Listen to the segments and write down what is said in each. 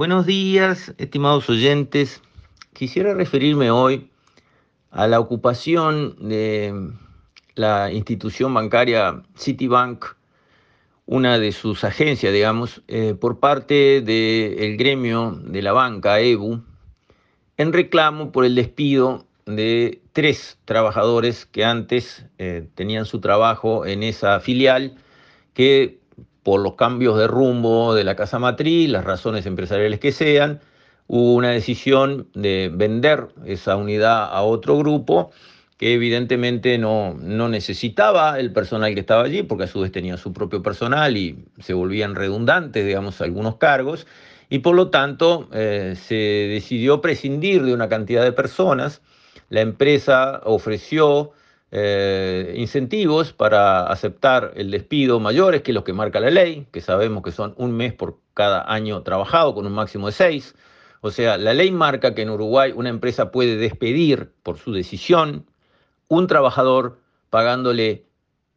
Buenos días, estimados oyentes. Quisiera referirme hoy a la ocupación de la institución bancaria Citibank, una de sus agencias, digamos, eh, por parte del gremio de la banca, EBU, en reclamo por el despido de tres trabajadores que antes eh, tenían su trabajo en esa filial, que por los cambios de rumbo de la casa matriz, las razones empresariales que sean, hubo una decisión de vender esa unidad a otro grupo que evidentemente no, no necesitaba el personal que estaba allí, porque a su vez tenía su propio personal y se volvían redundantes, digamos, algunos cargos, y por lo tanto eh, se decidió prescindir de una cantidad de personas. La empresa ofreció eh, incentivos para aceptar el despido mayores que los que marca la ley, que sabemos que son un mes por cada año trabajado con un máximo de seis. O sea, la ley marca que en Uruguay una empresa puede despedir por su decisión un trabajador pagándole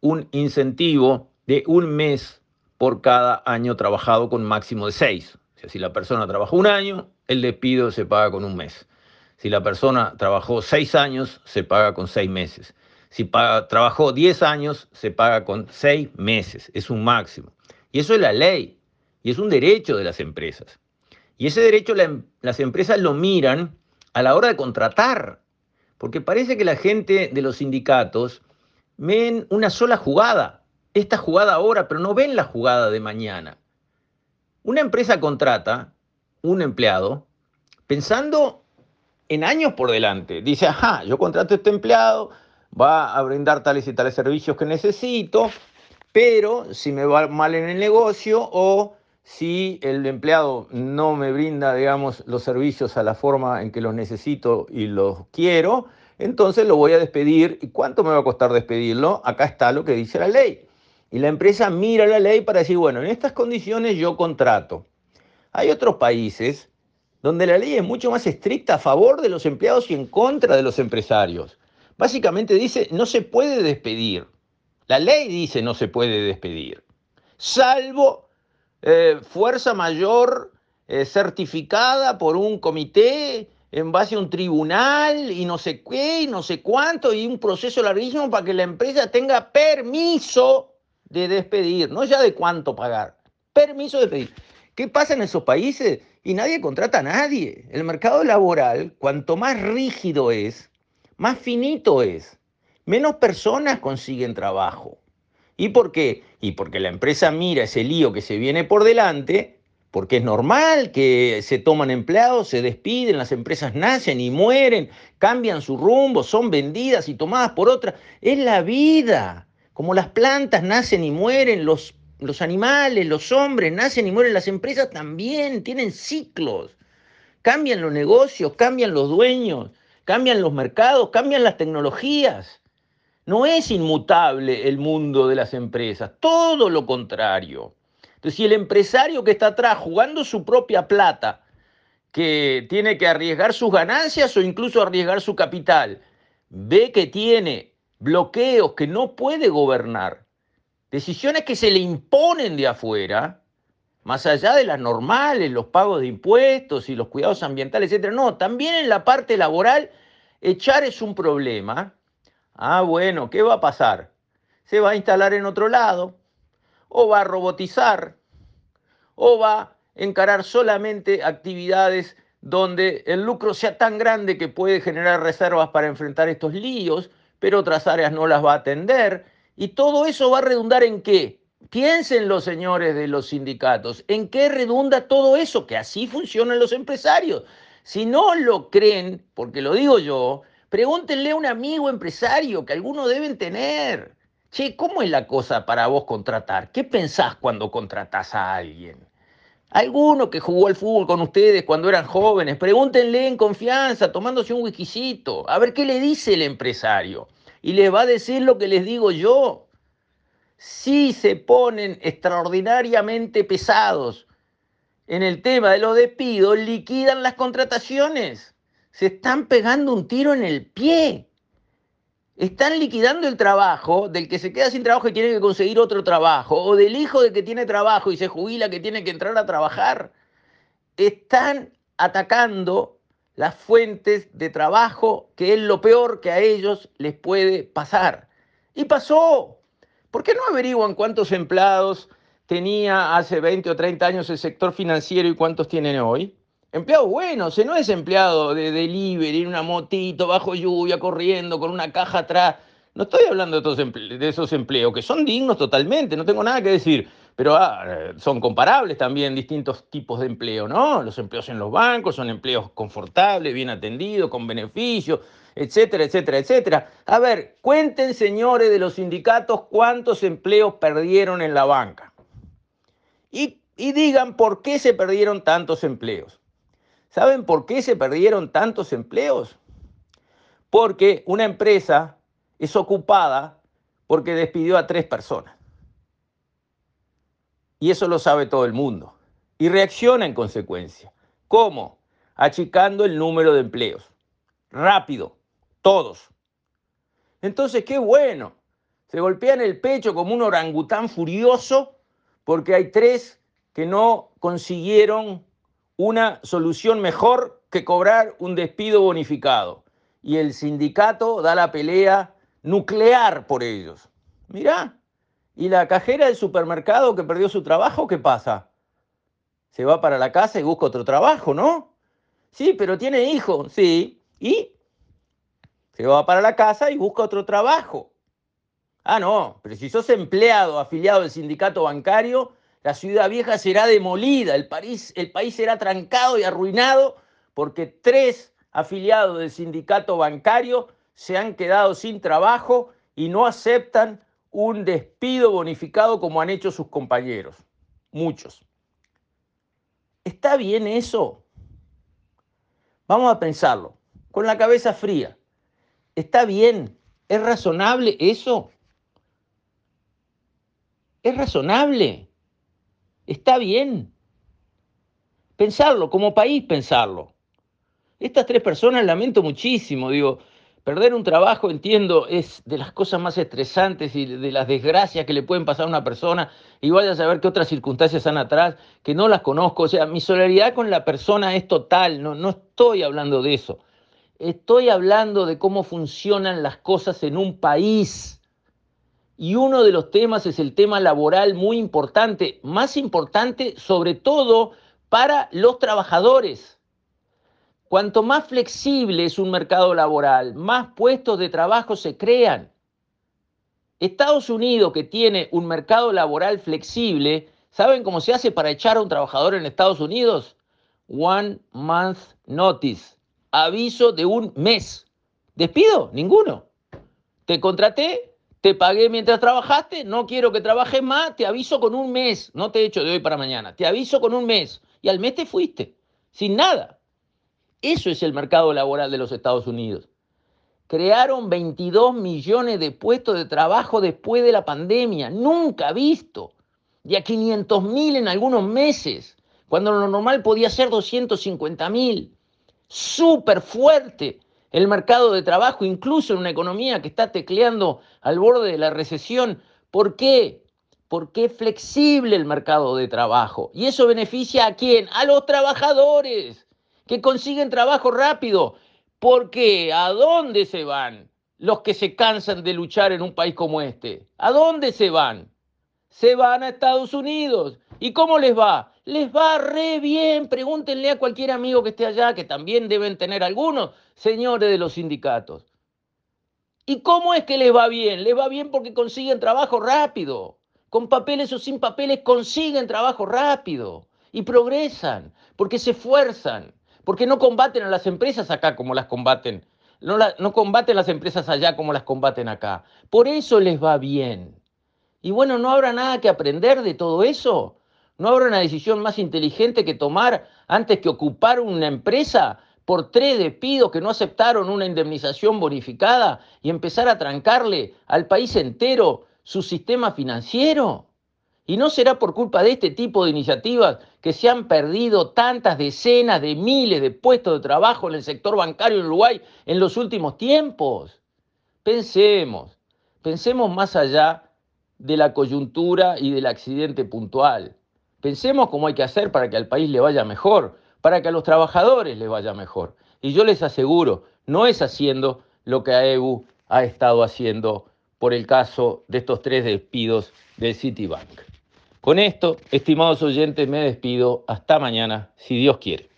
un incentivo de un mes por cada año trabajado con máximo de seis. O sea, si la persona trabajó un año, el despido se paga con un mes. Si la persona trabajó seis años, se paga con seis meses. Si trabajó 10 años, se paga con 6 meses, es un máximo. Y eso es la ley, y es un derecho de las empresas. Y ese derecho em, las empresas lo miran a la hora de contratar, porque parece que la gente de los sindicatos ven una sola jugada, esta jugada ahora, pero no ven la jugada de mañana. Una empresa contrata un empleado pensando en años por delante. Dice, ajá, yo contrato a este empleado, va a brindar tales y tales servicios que necesito, pero si me va mal en el negocio o si el empleado no me brinda, digamos, los servicios a la forma en que los necesito y los quiero, entonces lo voy a despedir. ¿Y cuánto me va a costar despedirlo? Acá está lo que dice la ley. Y la empresa mira la ley para decir, bueno, en estas condiciones yo contrato. Hay otros países donde la ley es mucho más estricta a favor de los empleados y en contra de los empresarios. Básicamente dice, no se puede despedir. La ley dice no se puede despedir, salvo eh, fuerza mayor eh, certificada por un comité en base a un tribunal y no sé qué y no sé cuánto y un proceso larguísimo para que la empresa tenga permiso de despedir, no ya de cuánto pagar, permiso de despedir. ¿Qué pasa en esos países? Y nadie contrata a nadie. El mercado laboral, cuanto más rígido es, más finito es. Menos personas consiguen trabajo. ¿Y por qué? Y porque la empresa mira ese lío que se viene por delante, porque es normal que se toman empleados, se despiden, las empresas nacen y mueren, cambian su rumbo, son vendidas y tomadas por otras. Es la vida. Como las plantas nacen y mueren, los, los animales, los hombres nacen y mueren, las empresas también tienen ciclos. Cambian los negocios, cambian los dueños cambian los mercados, cambian las tecnologías. No es inmutable el mundo de las empresas, todo lo contrario. Entonces, si el empresario que está atrás jugando su propia plata, que tiene que arriesgar sus ganancias o incluso arriesgar su capital, ve que tiene bloqueos que no puede gobernar, decisiones que se le imponen de afuera, más allá de las normales, los pagos de impuestos y los cuidados ambientales, etc. No, también en la parte laboral, echar es un problema. Ah, bueno, ¿qué va a pasar? Se va a instalar en otro lado, o va a robotizar, o va a encarar solamente actividades donde el lucro sea tan grande que puede generar reservas para enfrentar estos líos, pero otras áreas no las va a atender. Y todo eso va a redundar en qué? Piensen los señores de los sindicatos, ¿en qué redunda todo eso? Que así funcionan los empresarios. Si no lo creen, porque lo digo yo, pregúntenle a un amigo empresario que algunos deben tener. Che, ¿cómo es la cosa para vos contratar? ¿Qué pensás cuando contratás a alguien? Alguno que jugó al fútbol con ustedes cuando eran jóvenes, pregúntenle en confianza, tomándose un whiskycito, a ver qué le dice el empresario. Y les va a decir lo que les digo yo si se ponen extraordinariamente pesados en el tema de los despidos, liquidan las contrataciones. Se están pegando un tiro en el pie. Están liquidando el trabajo del que se queda sin trabajo y tiene que conseguir otro trabajo, o del hijo de que tiene trabajo y se jubila que tiene que entrar a trabajar. están atacando las fuentes de trabajo, que es lo peor que a ellos les puede pasar. Y pasó. ¿Por qué no averiguan cuántos empleados tenía hace 20 o 30 años el sector financiero y cuántos tienen hoy? Empleados buenos, no es empleado de delivery, en una motito, bajo lluvia, corriendo, con una caja atrás. No estoy hablando de, esos empleos, que son dignos totalmente, no tengo nada que decir, pero ah, son comparables también distintos tipos de empleo, ¿no? Los empleos en los bancos son empleos confortables, bien atendidos, con beneficios, etcétera, etcétera, etcétera. A ver, cuenten, señores de los sindicatos, cuántos empleos perdieron en la banca. Y, digan por qué se perdieron tantos empleos. ¿Saben por qué se perdieron tantos empleos? Porque una empresa es ocupada porque despidió a tres personas. Y eso lo sabe todo el mundo. Y reacciona en consecuencia. ¿Cómo? Achicando el número de empleos. Rápido. Todos. Entonces, qué bueno. Se golpean el pecho como un orangután furioso porque hay tres que no consiguieron una solución mejor que cobrar un despido bonificado. Y el sindicato da la pelea nuclear por ellos. Mirá, ¿y la cajera del supermercado que perdió su trabajo, qué pasa? Se va para la casa y busca otro trabajo, ¿no? Sí, pero tiene hijos, sí. ¿Y? Se va para la casa y busca otro trabajo. Ah, no, pero si sos empleado afiliado del sindicato bancario, la ciudad vieja será demolida, el el país será trancado y arruinado porque tres afiliados del sindicato bancario se han quedado sin trabajo y no aceptan un despido bonificado como han hecho sus compañeros, muchos. ¿Está bien eso? Vamos a pensarlo, con la cabeza fría. ¿Está bien? ¿Es razonable eso? ¿Es razonable? ¿Está bien? Pensarlo, como país pensarlo. Estas tres personas lamento muchísimo, digo, Perder un trabajo, entiendo, es de las cosas más estresantes y de las desgracias que le pueden pasar a una persona. Y vaya a saber qué otras circunstancias están atrás, que no las conozco. O sea, mi solidaridad con la persona es total, no, no estoy hablando de eso. Estoy hablando de cómo funcionan las cosas en un país. Y uno de los temas es el tema laboral muy importante, más importante sobre todo para los trabajadores. Cuanto más flexible es un mercado laboral, más puestos de trabajo se crean. Estados Unidos, que tiene un mercado laboral flexible, ¿saben cómo se hace para echar a un trabajador en Estados Unidos? One month notice. Aviso de un mes. ¿Despido? Ninguno. Te contraté, te pagué mientras trabajaste, no quiero que trabajes más, te aviso con un mes. No te echo de hoy para mañana, te aviso con un mes. Y al mes te fuiste, sin nada. Eso es el mercado laboral de los Estados Unidos. Crearon 22 millones de puestos de trabajo después de la pandemia, nunca visto. Y a 500 mil en algunos meses, cuando lo normal podía ser 250 mil. Súper fuerte el mercado de trabajo, incluso en una economía que está tecleando al borde de la recesión. ¿Por qué? Porque es flexible el mercado de trabajo. ¿Y eso beneficia a quién? A los trabajadores que consiguen trabajo rápido. Porque ¿a dónde se van los que se cansan de luchar en un país como este? ¿A dónde se van? Se van a Estados Unidos. ¿Y cómo les va? Les va re bien. Pregúntenle a cualquier amigo que esté allá, que también deben tener algunos, señores de los sindicatos. ¿Y cómo es que les va bien? Les va bien porque consiguen trabajo rápido. Con papeles o sin papeles consiguen trabajo rápido. Y progresan porque se esfuerzan porque no combaten a las empresas acá como las combaten, no, no combaten las empresas allá como las combaten acá. Por eso les va bien. Y bueno, ¿no habrá nada que aprender de todo eso? ¿No habrá una decisión más inteligente que tomar antes que ocupar una empresa por tres despidos que no aceptaron una indemnización bonificada y empezar a trancarle al país entero su sistema financiero? Y no será por culpa de este tipo de iniciativas que se han perdido tantas decenas de miles de puestos de trabajo en el sector bancario en Uruguay en los últimos tiempos. Pensemos, pensemos más allá de la coyuntura y del accidente puntual. Pensemos cómo hay que hacer para que al país le vaya mejor, para que a los trabajadores les vaya mejor. Y yo les aseguro, no es haciendo lo que AEBU ha estado haciendo por el caso de estos tres despidos del Citibank. Con esto, estimados oyentes, me despido. Hasta mañana, si Dios quiere.